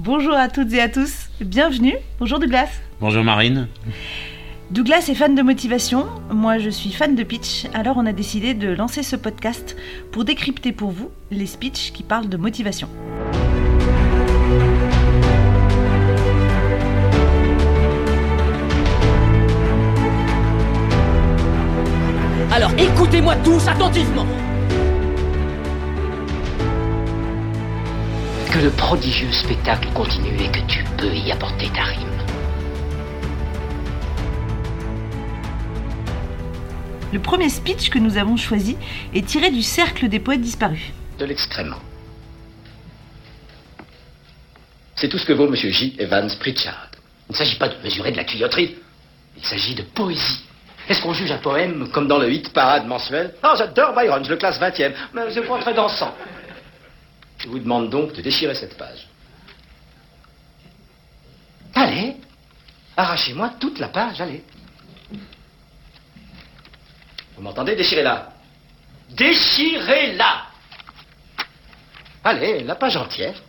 Bonjour à toutes et à tous, bienvenue. Bonjour Douglas. Bonjour Marine. Douglas est fan de motivation, moi je suis fan de pitch, alors on a décidé de lancer ce podcast pour décrypter pour vous les speeches qui parlent de motivation. Alors écoutez-moi tous attentivement. Que le prodigieux spectacle continue et que tu peux y apporter ta rime. Le premier speech que nous avons choisi est tiré du Cercle des poètes disparus. De l'extrêmement. C'est tout ce que vaut M. J. Evans Pritchard. Il ne s'agit pas de mesurer de la tuyauterie. Il s'agit de poésie. Est-ce qu'on juge un poème comme dans le hit parade mensuel Ah, j'adore Byron, je le classe 20e, mais c'est pas très dansant. Je vous demande donc de déchirer cette page. Allez, arrachez-moi toute la page, allez. Vous m'entendez Déchirez-la. Déchirez-la Allez, la page entière.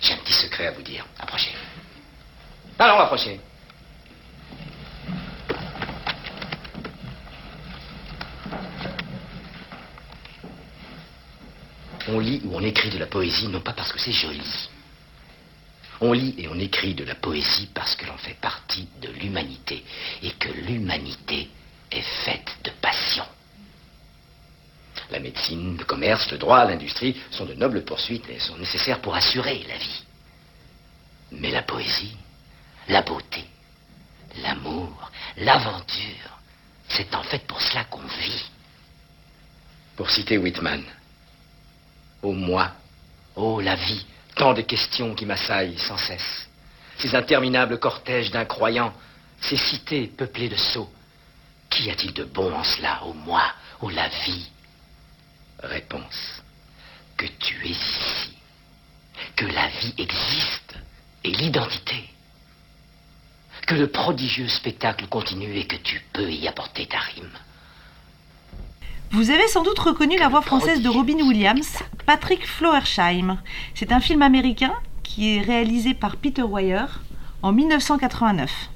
J'ai un petit secret à vous dire. Approchez. Allons, approchez. On lit ou on écrit de la poésie non pas parce que c'est joli. On lit et on écrit de la poésie parce que l'on fait partie de l'humanité et que l'humanité est faite de passion. La médecine, le commerce, le droit, l'industrie sont de nobles poursuites et sont nécessaires pour assurer la vie. Mais la poésie, la beauté, l'amour, l'aventure, c'est en fait pour cela qu'on vit. Pour citer Whitman, Ô moi, ô la vie, tant de questions qui m'assaillent sans cesse. Ces interminables cortèges d'incroyants, ces cités peuplées de sots. Qu'y a-t-il de bon en cela, ô moi, ô la vie? Réponse. Que tu es ici. Que la vie existe et l'identité. Que le prodigieux spectacle continue et que tu peux y apporter ta rime. Vous avez sans doute reconnu la voix française de Robin Williams, Patrick Floersheim. C'est un film américain qui est réalisé par Peter Weyer en 1989.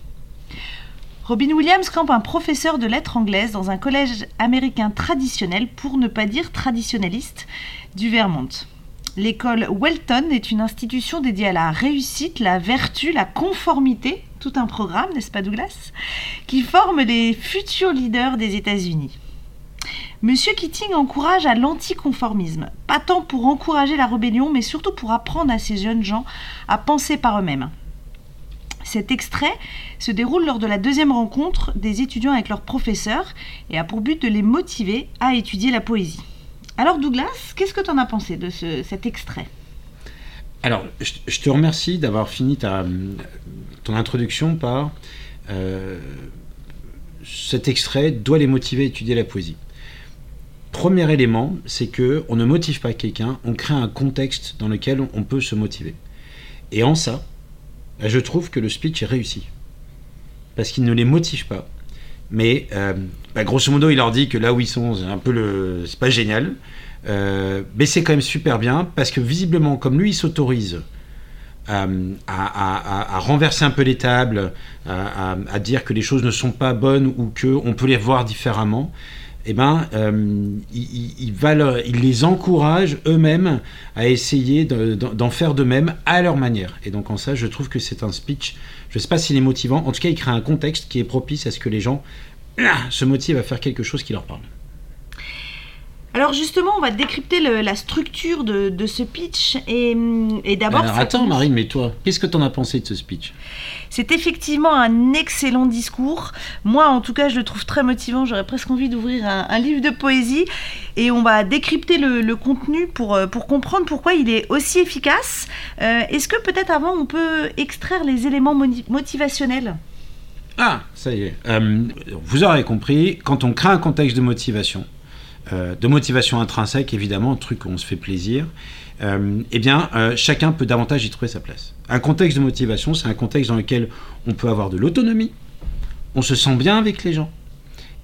Robin Williams campe un professeur de lettres anglaises dans un collège américain traditionnel, pour ne pas dire traditionnaliste, du Vermont. L'école Welton est une institution dédiée à la réussite, la vertu, la conformité, tout un programme, n'est-ce pas Douglas, qui forme les futurs leaders des États-Unis. Monsieur Keating encourage à l'anticonformisme, pas tant pour encourager la rébellion, mais surtout pour apprendre à ces jeunes gens à penser par eux-mêmes. Cet extrait se déroule lors de la deuxième rencontre des étudiants avec leurs professeurs et a pour but de les motiver à étudier la poésie. Alors Douglas, qu'est-ce que tu en as pensé de ce- cet extrait? Alors, je, te remercie d'avoir fini ton introduction par euh, cet extrait doit les motiver à étudier la poésie. Premier élément, c'est que on ne motive pas quelqu'un, on crée un contexte dans lequel on, peut se motiver. Et en ça, bah, je trouve que le speech est réussi. Parce qu'il ne les motive pas. Mais euh, bah, grosso modo, il leur dit que là où ils sont, c'est un peu le. C'est pas génial. Euh, mais c'est quand même super bien parce que visiblement, comme lui, il s'autorise euh, à, à- renverser un peu les tables, à dire que les choses ne sont pas bonnes ou qu'on peut les voir différemment, eh ben, euh, il, les encourage eux-mêmes à essayer de- d'en d'en faire de même à leur manière. Et donc en ça, je trouve que c'est un speech, je ne sais pas s'il est motivant, en tout cas, il crée un contexte qui est propice à ce que les gens ah, se motivent à faire quelque chose qui leur parle. Alors justement, on va décrypter le- la structure de, de ce pitch et, et d'abord... Alors attends, Marine, mais toi, qu'est-ce que tu en as pensé de ce speech C'est effectivement un excellent discours. Moi, en tout cas, je le trouve très motivant. J'aurais presque envie d'ouvrir un, un livre de poésie. Et on va décrypter le, le contenu pour, euh, pour comprendre pourquoi il est aussi efficace. Euh, Est-ce que peut-être avant, on peut extraire les éléments motivationnels? Ah, ça y est. Euh, vous aurez compris, quand on crée un contexte de motivation, euh, de motivation intrinsèque, évidemment, un truc où on se fait plaisir, euh, eh bien, euh, chacun peut davantage y trouver sa place. Un contexte de motivation, c'est un contexte dans lequel on peut avoir de l'autonomie, on se sent bien avec les gens,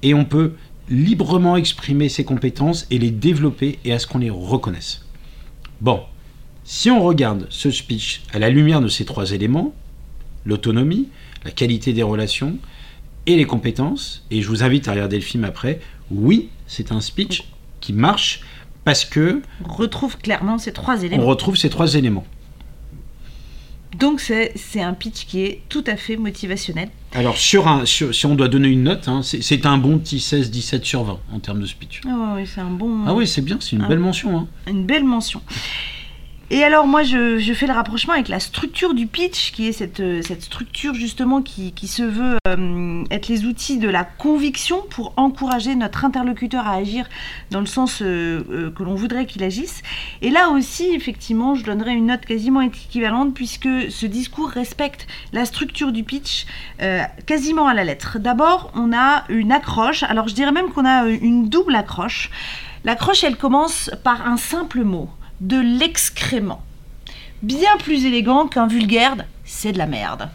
et on peut librement exprimer ses compétences et les développer et à ce qu'on les reconnaisse. Bon, Si on regarde ce speech à la lumière de ces trois éléments, l'autonomie, la qualité des relations et les compétences, et je vous invite à regarder le film après, oui, c'est un speech qui marche parce que On retrouve clairement ces trois on éléments. retrouve ces trois éléments. Donc c'est c'est un pitch qui est tout à fait motivationnel. Alors, sur un, sur- si on doit donner une note, hein, c'est un bon petit 16-17 sur 20 en termes de speech. Ah ouais, c'est un bon, Ah oui, c'est bien, c'est une belle mention. hein. une belle mention. Et alors moi je, fais le rapprochement avec la structure du pitch, qui est cette, euh, structure justement qui, se veut euh, être les outils de la conviction pour encourager notre interlocuteur à agir dans le sens euh, que l'on voudrait qu'il agisse. Et là aussi, effectivement, je donnerais une note quasiment équivalente puisque ce discours respecte la structure du pitch quasiment à la lettre. D'abord, on a une accroche, alors je dirais même qu'on a une double accroche. L'accroche, elle commence par un simple mot, de l'excrément. Bien plus élégant qu'un vulgaire, c'est de la merde.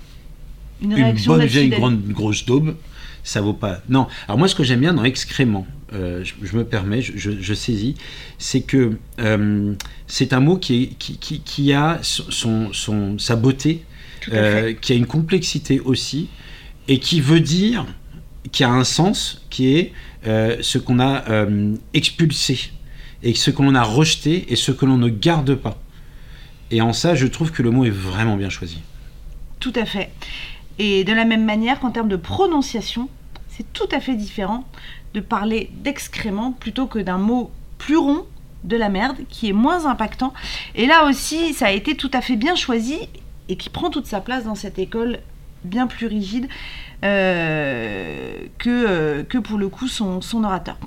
Une réaction bonne vieille grande, grosse daube, ça vaut pas. Non, alors moi ce que j'aime bien dans excrément, euh, je, je me permets, je, je- je saisis, c'est que euh, c'est un mot qui, est, qui, qui- qui a son, son- sa beauté, euh, qui a une complexité aussi, et qui veut dire, qui a un sens, qui est ce qu'on a expulsé, et ce que l'on a rejeté, et ce que l'on ne garde pas. Et en ça, je trouve que le mot est vraiment bien choisi. Tout à fait. Et de la même manière qu'en termes de prononciation, c'est tout à fait différent de parler d'excrément plutôt que d'un mot plus rond de la merde qui est moins impactant. Et là aussi, ça a été tout à fait bien choisi et qui prend toute sa place dans cette école bien plus rigide euh, que, euh, que pour le coup son, son orateur.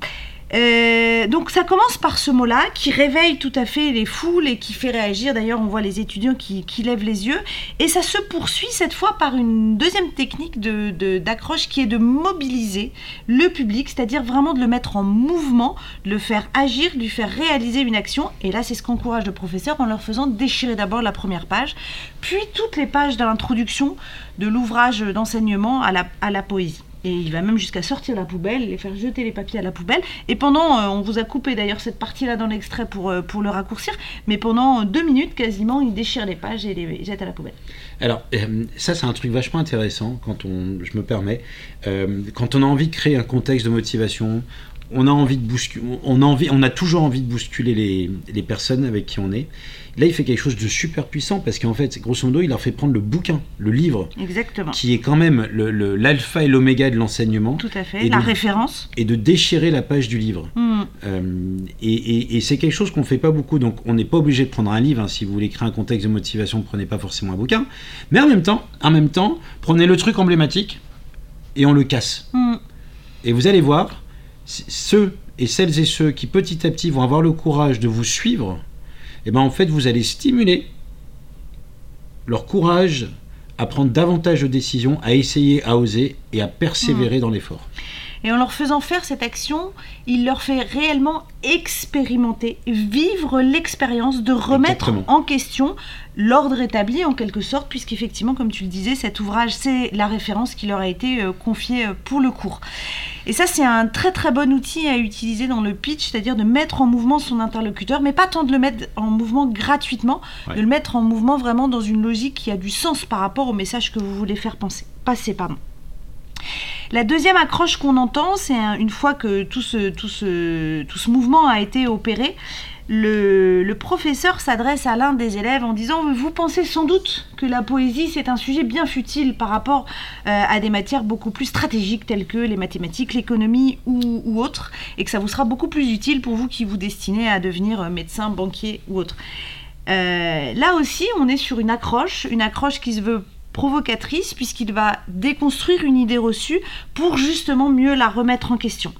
Euh, donc ça commence par ce mot-là qui réveille tout à fait les foules et qui fait réagir. D'ailleurs, on voit les étudiants qui, lèvent les yeux. Et ça se poursuit cette fois par une deuxième technique d'accroche qui est de mobiliser le public, c'est-à-dire vraiment de le mettre en mouvement, de le faire agir, de lui faire réaliser une action. Et là, c'est ce qu'encourage le professeur en leur faisant déchirer d'abord la première page, puis toutes les pages de l'introduction de l'ouvrage d'enseignement à la poésie. Et il va même jusqu'à sortir la poubelle, les faire jeter les papiers à la poubelle. Et pendant, euh, on vous a coupé d'ailleurs cette partie-là dans l'extrait pour, euh, pour le raccourcir, mais pendant deux minutes quasiment, il déchire les pages et les jette à la poubelle. Alors, euh, ça, c'est un truc vachement intéressant quand on, je me permets, euh, quand on a envie de créer un contexte de motivation, on a envie de bousculer, on a envie, on a toujours envie de bousculer les, les personnes avec qui on est. Là, il fait quelque chose de super puissant parce qu'en fait, grosso modo, il leur fait prendre le bouquin, le livre, Exactement. qui est quand même le- le- l'alpha et l'oméga de l'enseignement, Tout à fait. Et la de- référence. et de déchirer la page du livre. Hmm. Euh, et et- et c'est quelque chose qu'on fait pas beaucoup, donc on n'est pas obligé de prendre un livre. hein. Si vous voulez créer un contexte de motivation, prenez pas forcément un bouquin. Mais en même temps, en même temps, prenez le truc emblématique et on le casse. Hmm. Et vous allez voir, ceux et celles et ceux qui petit à petit vont avoir le courage de vous suivre, et ben en fait vous allez stimuler leur courage à prendre davantage de décisions, à essayer, à oser et à persévérer dans l'effort. Et en leur faisant faire cette action, il leur fait réellement expérimenter, vivre l'expérience de remettre Exactement. en question l'ordre établi en quelque sorte, puisqu'effectivement, comme tu le disais, cet ouvrage, c'est la référence qui leur a été euh, confiée euh, pour le cours. Et ça, c'est un très très bon outil à utiliser dans le pitch, c'est-à-dire de mettre en mouvement son interlocuteur, mais pas tant de le mettre en mouvement gratuitement, Ouais. de le mettre en mouvement vraiment dans une logique qui a du sens par rapport au message que vous voulez faire penser, passer. Pardon. La deuxième accroche qu'on entend, c'est un- une fois que tout ce, mouvement a été opéré, le, le professeur s'adresse à l'un des élèves en disant Vous pensez sans doute que la poésie, c'est un sujet bien futile par rapport euh, à des matières beaucoup plus stratégiques telles que les mathématiques, l'économie ou, ou autres, et que ça vous sera beaucoup plus utile pour vous qui vous destinez à devenir euh, médecin, banquier ou autre. Euh, là aussi, on est sur une accroche, une accroche qui se veut provocatrice puisqu'il va déconstruire une idée reçue pour justement mieux la remettre en question.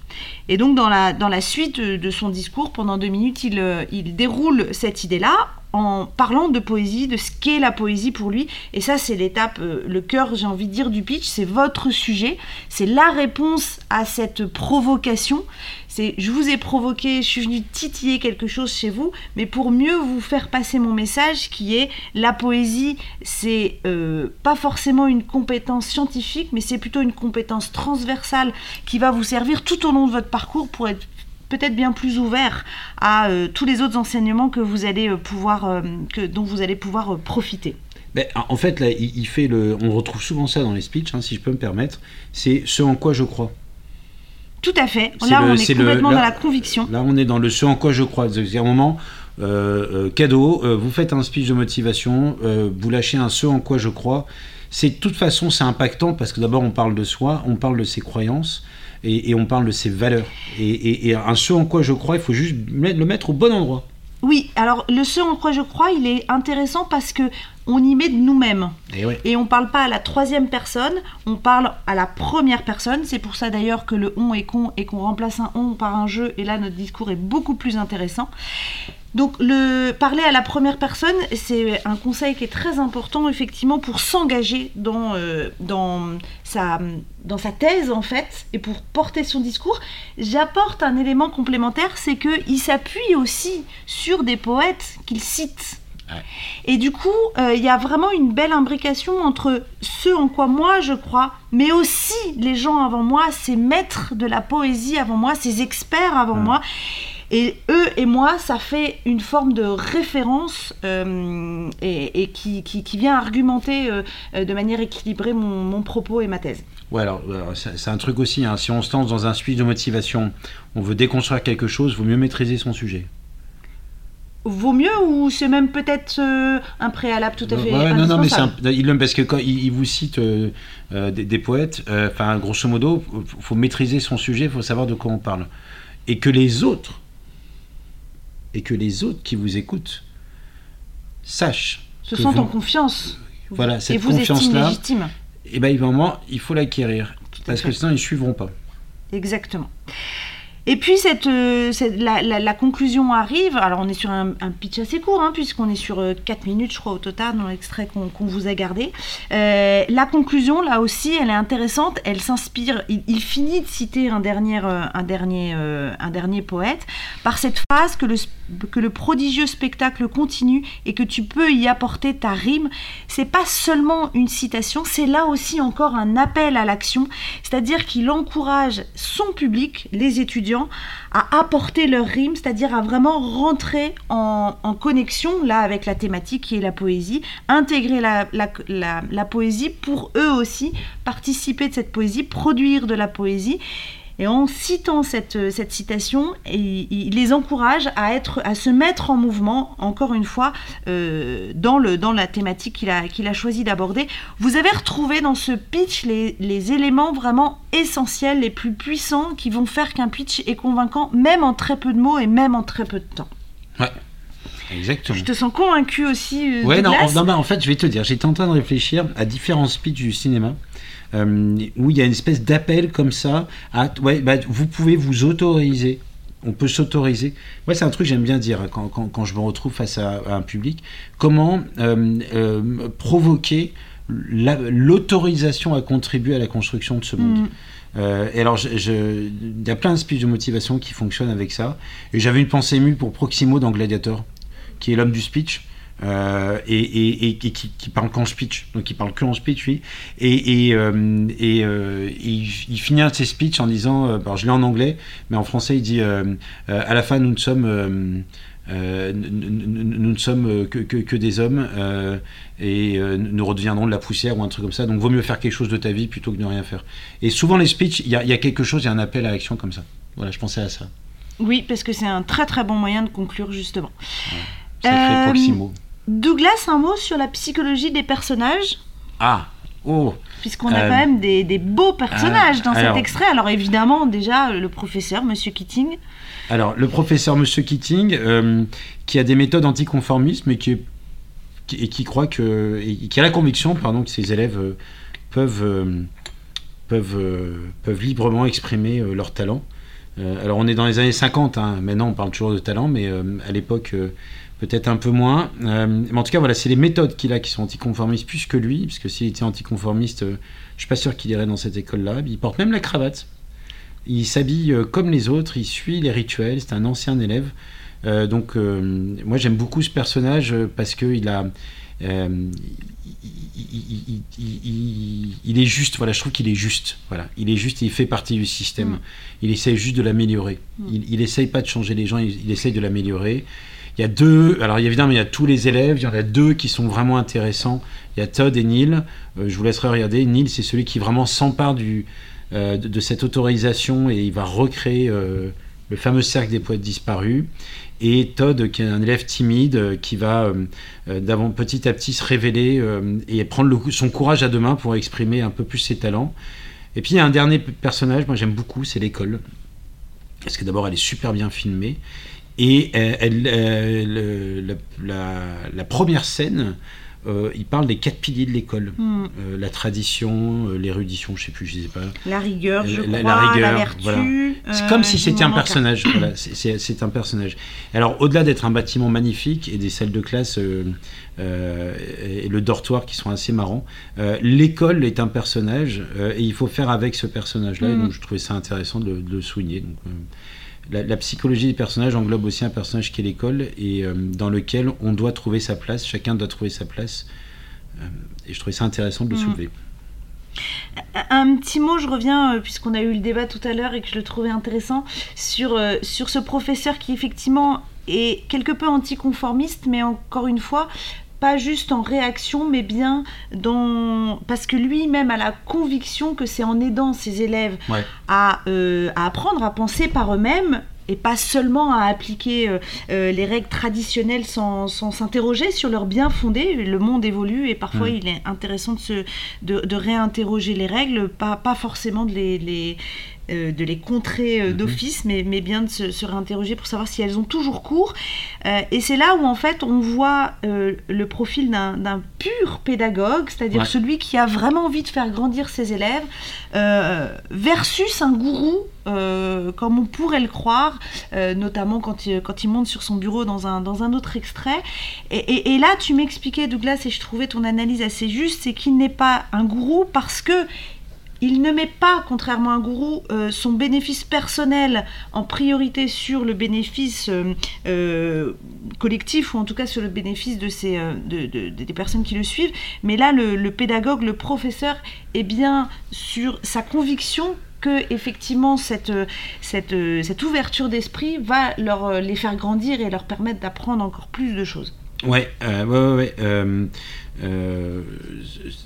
Et donc dans la, suite de, de son discours, pendant deux minutes, il, euh, il déroule cette idée-là en parlant de poésie, de ce qu'est la poésie pour lui. Et ça, c'est l'étape, euh, le cœur, j'ai envie de dire, du pitch. C'est votre sujet, c'est la réponse à cette provocation. C'est je vous ai provoqué, je suis venu titiller quelque chose chez vous, mais pour mieux vous faire passer mon message qui est la poésie, c'est euh, pas forcément une compétence scientifique, mais c'est plutôt une compétence transversale qui va vous servir tout au long de votre parcours pour être peut-être bien plus ouvert à euh, tous les autres enseignements que vous allez euh, pouvoir, euh, que, dont vous allez pouvoir profiter. Ben, en fait, là, il, il fait le. On retrouve souvent ça dans les speeches, hein, si je peux me permettre. C'est ce en quoi je crois. Tout à fait. C'est Là, le- on est c'est le- complètement là- dans la conviction. Là, on est dans le ce en quoi je crois. À un moment, euh, cadeau, vous faites un speech de motivation, vous lâchez un ce en quoi je crois. C'est de toute façon, c'est impactant parce que d'abord, on parle de soi, on parle de ses croyances et, et on parle de ses valeurs. Et, et- et un ce en quoi je crois, il faut juste le mettre au bon endroit. Oui, alors le ce en quoi je crois, il est intéressant parce que on y met de nous-mêmes. Et ouais. Et on parle pas à la troisième personne, on parle à la première personne. C'est pour ça d'ailleurs que le on est con et qu'on remplace un on par un je. Et là, notre discours est beaucoup plus intéressant. Donc, le parler à la première personne, c'est un conseil qui est très important, effectivement, pour s'engager dans, euh, dans, sa, dans sa thèse, en fait, et pour porter son discours. J'apporte un élément complémentaire, c'est qu'il s'appuie aussi sur des poètes qu'il cite. Et du coup, euh, il y a vraiment une belle imbrication entre ce en quoi moi je crois, mais aussi les gens avant moi, ces maîtres de la poésie avant moi, ces experts avant moi. Et eux et moi, ça fait une forme de référence euh, et, et qui, qui- qui vient argumenter euh, euh, de manière équilibrée mon, mon propos et ma thèse. Ouais, alors, c'est un truc aussi. hein. Si on se lance dans un speech de motivation, on veut déconstruire quelque chose, vaut mieux maîtriser son sujet. Vaut mieux ou c'est même peut-être euh, un préalable tout à fait Ouais, non, non, mais un- il l'aime parce que quand il, il vous cite euh, euh, des, des poètes, enfin, grosso modo, faut, faut maîtriser son sujet, il faut savoir de quoi on parle. Et que les autres, et que les autres qui vous écoutent, sachent. Se sentent vous- en confiance. Voilà, et cette confiance-là, légitime. et ben, il il faut l'acquérir. Parce fait. que sinon, ils ne suivront pas. Exactement. Et puis cette, euh, la, conclusion arrive. Alors on est sur un, pitch assez court, hein, puisqu'on est sur 4 minutes, je crois, au total, dans l'extrait qu'on vous a gardé. Euh, la conclusion, là aussi, elle est intéressante. Elle s'inspire. Il, il finit de citer un dernier, euh, un, dernier, euh, un dernier poète par cette phrase que le, que le prodigieux spectacle continue et que tu peux y apporter ta rime. C'est pas seulement une citation, c'est là aussi encore un appel à l'action. C'est-à-dire qu'il encourage son public, les étudiants, à apporter leur rime, c'est-à-dire à vraiment rentrer en, connexion là avec la thématique qui est la poésie, intégrer la poésie pour eux aussi participer de cette poésie, produire de la poésie. Et en citant cette, cette citation, il, il les encourage à, être, à se mettre en mouvement, encore une fois, euh, dans, le, dans la thématique qu'il a, qu'il a choisi d'aborder. Vous avez retrouvé dans ce pitch les, les éléments vraiment essentiels, les plus puissants, qui vont faire qu'un pitch est convaincant, même en très peu de mots et même en très peu de temps. Exactement. Je te sens convaincu aussi. euh, Ouais, non, en, non, bah, en fait, je vais te dire, j'étais en train de réfléchir à différents speeches du cinéma. Euh, où il y a une espèce d'appel comme ça à ouais, bah, vous pouvez vous autoriser on peut s'autoriser moi c'est un truc que j'aime bien dire hein, quand, quand, quand je me retrouve face à, à un public comment euh, euh, provoquer la- l'autorisation à contribuer à la construction de ce monde Mm. euh, et alors, il y a plein de speeches de motivation qui fonctionnent avec ça. Et j'avais une pensée émue pour Proximo dans Gladiator, qui est l'homme du speech. Euh, et, et- et- et qui, qui parle qu'en speech, donc il parle que en speech, lui. Et, euh, euh, il, il finit un de ses speeches en disant, euh, alors je l'ai en anglais, mais en français il dit, euh, à la fin nous ne sommes, nous, ne sommes que, que- que des hommes et nous redeviendrons de la poussière ou un truc comme ça. Donc vaut mieux faire quelque chose de ta vie plutôt que de ne rien faire. Et souvent les speeches, il y, a- il y a quelque chose, il y a un appel à l'action comme ça. Voilà, je pensais à ça. Oui, parce que c'est un très très bon moyen de conclure justement. Sacré Euh, Proximo. Douglas, un mot sur la psychologie des personnages Ah, oh, Puisqu'on a Euh, quand même des, des beaux personnages dans alors- cet extrait. Alors évidemment, déjà, le professeur, Monsieur Keating. Alors, le professeur Monsieur Keating, euh, qui a des méthodes anticonformistes, mais qui, qui- et qui croit que, et qui a la conviction, pardon, que ses élèves euh, peuvent, peuvent, peuvent librement exprimer leur talent. Euh, alors, on est dans les années 50, hein, maintenant on parle toujours de talent, mais euh, à l'époque, euh, peut-être un peu moins. Mais en tout cas, voilà, c'est les méthodes qu'il a qui sont anticonformistes plus que lui, parce que s'il était anticonformiste, euh, je suis pas sûr qu'il irait dans cette école-là. Il porte même la cravate. Il s'habille comme les autres, il suit les rituels, c'est un ancien élève. Donc moi j'aime beaucoup ce personnage parce qu'il a, euh, il, il- il est juste, voilà, je trouve qu'il est juste, voilà, il est juste et il fait partie du système. Mm. Il essaye juste de l'améliorer. Il, il essaye pas de changer les gens, il, essaye de l'améliorer. Il y a deux, alors évidemment, il y a tous les élèves, il y en a deux qui sont vraiment intéressants. Il y a Todd et Neil. Euh, je vous laisserai regarder. Neil, c'est celui qui vraiment s'empare du, euh, de, de cette autorisation et il va recréer le fameux cercle des poètes disparus. Et Todd, qui est un élève timide, euh, qui va euh, euh, d'avant petit à petit se révéler et prendre son courage à deux mains pour exprimer un peu plus ses talents. Et puis il y a un dernier personnage, moi j'aime beaucoup, c'est l'école. Parce que d'abord elle est super bien filmée. Et la première scène, euh, il parle des quatre piliers de l'école. Hmm. Euh, la tradition, euh, l'érudition, je sais plus, je sais pas. La rigueur, je La- crois, la la, rigueur, vertu. voilà. C'est comme si c'était un personnage. voilà, c'est- un personnage. Alors, au-delà d'être un bâtiment magnifique et des salles de classe et le dortoir qui sont assez marrants, l'école est un personnage et il faut faire avec ce personnage-là. Et Mm. donc, je trouvais ça intéressant de, le- de le souligner. Donc, la, la psychologie des personnages englobe aussi un personnage qui est l'école et euh, dans lequel on doit trouver sa place. Chacun doit trouver sa place. Euh, et je trouvais ça intéressant de le Mm. soulever. Un petit mot, je reviens, euh, puisqu'on a eu le débat tout à l'heure et que je le trouvais intéressant, sur, euh, sur ce professeur qui effectivement est quelque peu anticonformiste, mais encore une fois, pas juste en réaction, mais bien dans... Parce que lui-même a la conviction que c'est en aidant ses élèves Ouais. à, euh, à apprendre à penser par eux-mêmes et pas seulement à appliquer euh, euh, les règles traditionnelles sans sans s'interroger sur leur bien fondé. Le monde évolue et parfois Mm. il est intéressant de, se, de, de réinterroger les règles, pas, pas forcément de les, les, euh, de les contrer euh, Mhm. d'office, mais, mais bien de se, se réinterroger pour savoir si elles ont toujours cours. Euh, et c'est là où en fait on voit le profil d'un d'un pur pédagogue, c'est-à-dire Ouais. celui qui a vraiment envie de faire grandir ses élèves, versus un gourou, comme on pourrait le croire, notamment quand il, quand il monte sur son bureau dans un, dans un autre extrait. Et, et- et là, tu m'expliquais, Douglas, et je trouvais ton analyse assez juste, c'est qu'il n'est pas un gourou parce que il ne met pas, contrairement à un gourou, euh, son bénéfice personnel en priorité sur le bénéfice euh, euh, collectif, ou en tout cas sur le bénéfice des personnes qui le suivent. Mais là, le, pédagogue, le professeur, est bien sur sa conviction que effectivement cette, ouverture d'esprit va leur, les faire grandir et leur permettre d'apprendre encore plus de choses. Ouais, euh, ouais, ouais, ouais, euh, euh,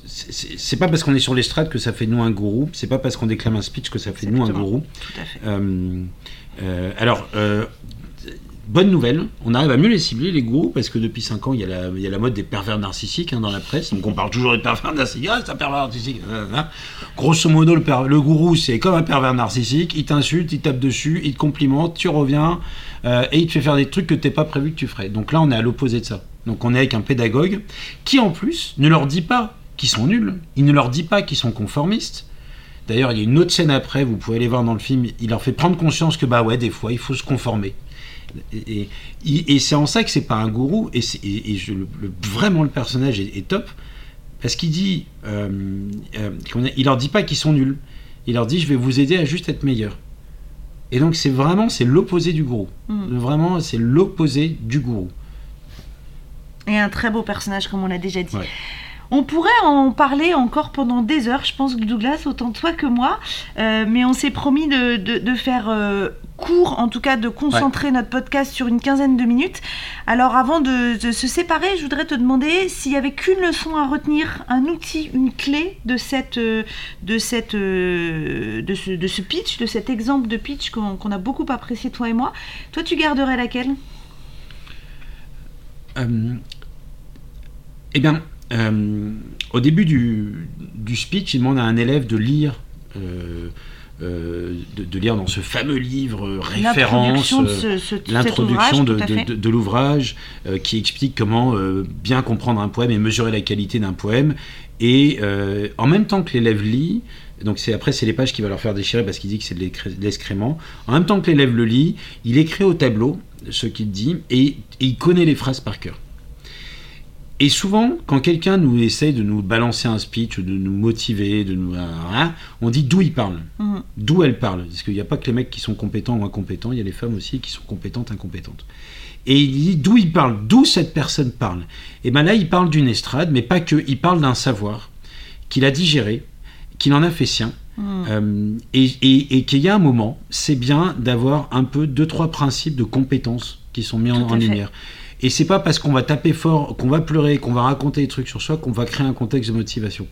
c'est- pas parce qu'on est sur l'estrade que ça fait de nous un gourou, c'est pas parce qu'on déclame un speech que ça fait de nous un gourou. Tout à fait. Euh, euh, alors, bonne nouvelle, on arrive à mieux les cibler, les gourous, parce que depuis 5 ans, il y, a la, mode des pervers narcissiques hein, dans la presse, donc on parle toujours des pervers narcissiques, ah, c'est un pervers narcissique. euh, euh. Grosso modo, le gourou, c'est comme un pervers narcissique, il t'insulte, il tape dessus, il te complimente, tu reviens, euh, et il te fait faire des trucs que t'es pas prévu que tu ferais. Donc là, on est à l'opposé de ça. Donc on est avec un pédagogue qui, en plus, ne leur dit pas qu'ils sont nuls, il ne leur dit pas qu'ils sont conformistes, D'ailleurs, il y a une autre scène après, vous pouvez aller voir dans le film, il leur fait prendre conscience que, bah ouais, des fois, il faut se conformer. Et, et- et c'est en ça que c'est pas un gourou, et, c'est- et- et je- le- le- vraiment le personnage est, est top, parce qu'il dit, euh, euh, il leur dit pas qu'ils sont nuls, il leur dit, je vais vous aider à juste être meilleur. Et donc, c'est vraiment, c'est l'opposé du gourou. Mm. Vraiment, c'est l'opposé du gourou. Et un très beau personnage, comme on l'a déjà dit. Ouais. On pourrait en parler encore pendant des heures, je pense, Douglas, autant toi que moi, euh, mais on s'est promis de, de- de faire euh, court, en tout cas de concentrer notre podcast sur une quinzaine de minutes. Alors avant de, de se séparer, je voudrais te demander s'il y avait qu'une leçon à retenir, un outil, une clé de, cette, euh, de, cette, de, ce, de ce pitch, de cet exemple de pitch qu'on a beaucoup apprécié, toi et moi. Toi, tu garderais laquelle? Euh, eh bien, euh, au début du, du speech, il demande à un élève de lire, euh, euh, de, de lire dans ce fameux livre euh, référence, L'introduction de ce, ce- l'ouvrage euh, qui explique comment bien comprendre un poème et mesurer la qualité d'un poème. Et en même temps que l'élève lit, donc c'est après c'est les pages qui va leur faire déchirer parce qu'il dit que c'est de l'excrément. En même temps que l'élève le lit, il écrit au tableau ce qu'il dit et, et il connaît les phrases par cœur. Et souvent, quand quelqu'un nous essaie de nous balancer un speech, de nous motiver, de nous, hein, on dit d'où il parle, Mhm. d'où elle parle. Parce qu'il n'y a pas que les mecs qui sont compétents ou incompétents, il y a les femmes aussi qui sont compétentes, incompétentes. Et il dit d'où il parle, d'où cette personne parle. Et ben là, il parle d'une estrade, mais pas que. Il parle d'un savoir qu'il a digéré, qu'il en a fait sien, Mhm. euh, et, et- et qu'il y a un moment, c'est bien d'avoir un peu deux trois principes de compétences qui sont mis en, Tout à en fait. Et c'est pas parce qu'on va taper fort, qu'on va pleurer, qu'on va raconter des trucs sur soi qu'on va créer un contexte de motivation.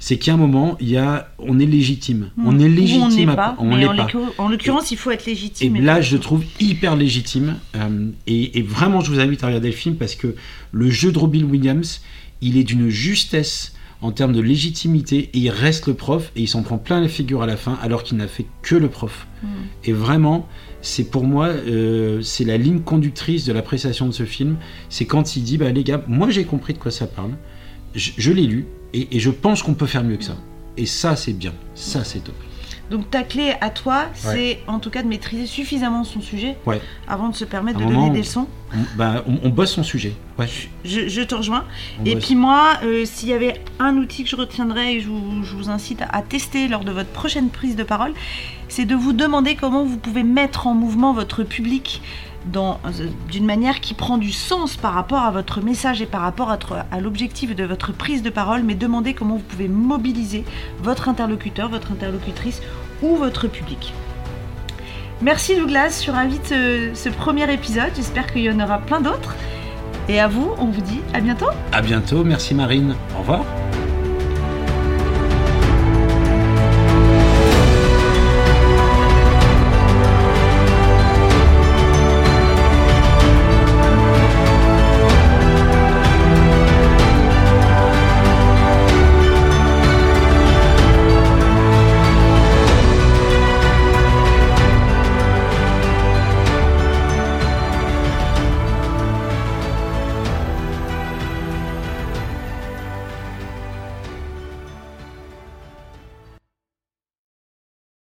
C'est a un moment, il y a, on est légitime. On Mhm. est légitime. on à- pas, on mais en, pas. en l'occurrence, il faut être Et légitime. là, je le trouve hyper légitime. euh, et, et vraiment, je vous invite à regarder le film parce que le jeu de Robin Williams, il est d'une justesse en termes de légitimité. Et il reste le prof et il s'en prend plein la figure à la fin alors qu'il n'a fait que le prof. Mm. Et vraiment, c'est pour moi, euh, c'est la ligne conductrice de l'appréciation de ce film. C'est quand il dit, bah les gars, moi j'ai compris de quoi ça parle. Je, je l'ai lu et, et je pense qu'on peut faire mieux que ça. Et ça, c'est bien. Ça, c'est top. Donc ta clé à toi, c'est en tout cas de maîtriser suffisamment son sujet Ouais. avant de se permettre de donner des leçons. On, bah, on, on bosse son sujet. Ouais. Je, je te rejoins. on Et bosse. puis moi, euh, s'il y avait un outil que je retiendrais et je vous, je vous incite à, à tester lors de votre prochaine prise de parole, c'est de vous demander comment vous pouvez mettre en mouvement votre public d'une manière qui prend du sens par rapport à votre message et par rapport à, l'objectif de votre prise de parole, mais demandez comment vous pouvez mobiliser votre interlocuteur, votre interlocutrice ou votre public. Merci Douglas sur Invite ce, ce premier épisode, j'espère qu'il y en aura plein d'autres. Et à vous, on vous dit à bientôt À bientôt. Merci Marine. Au revoir.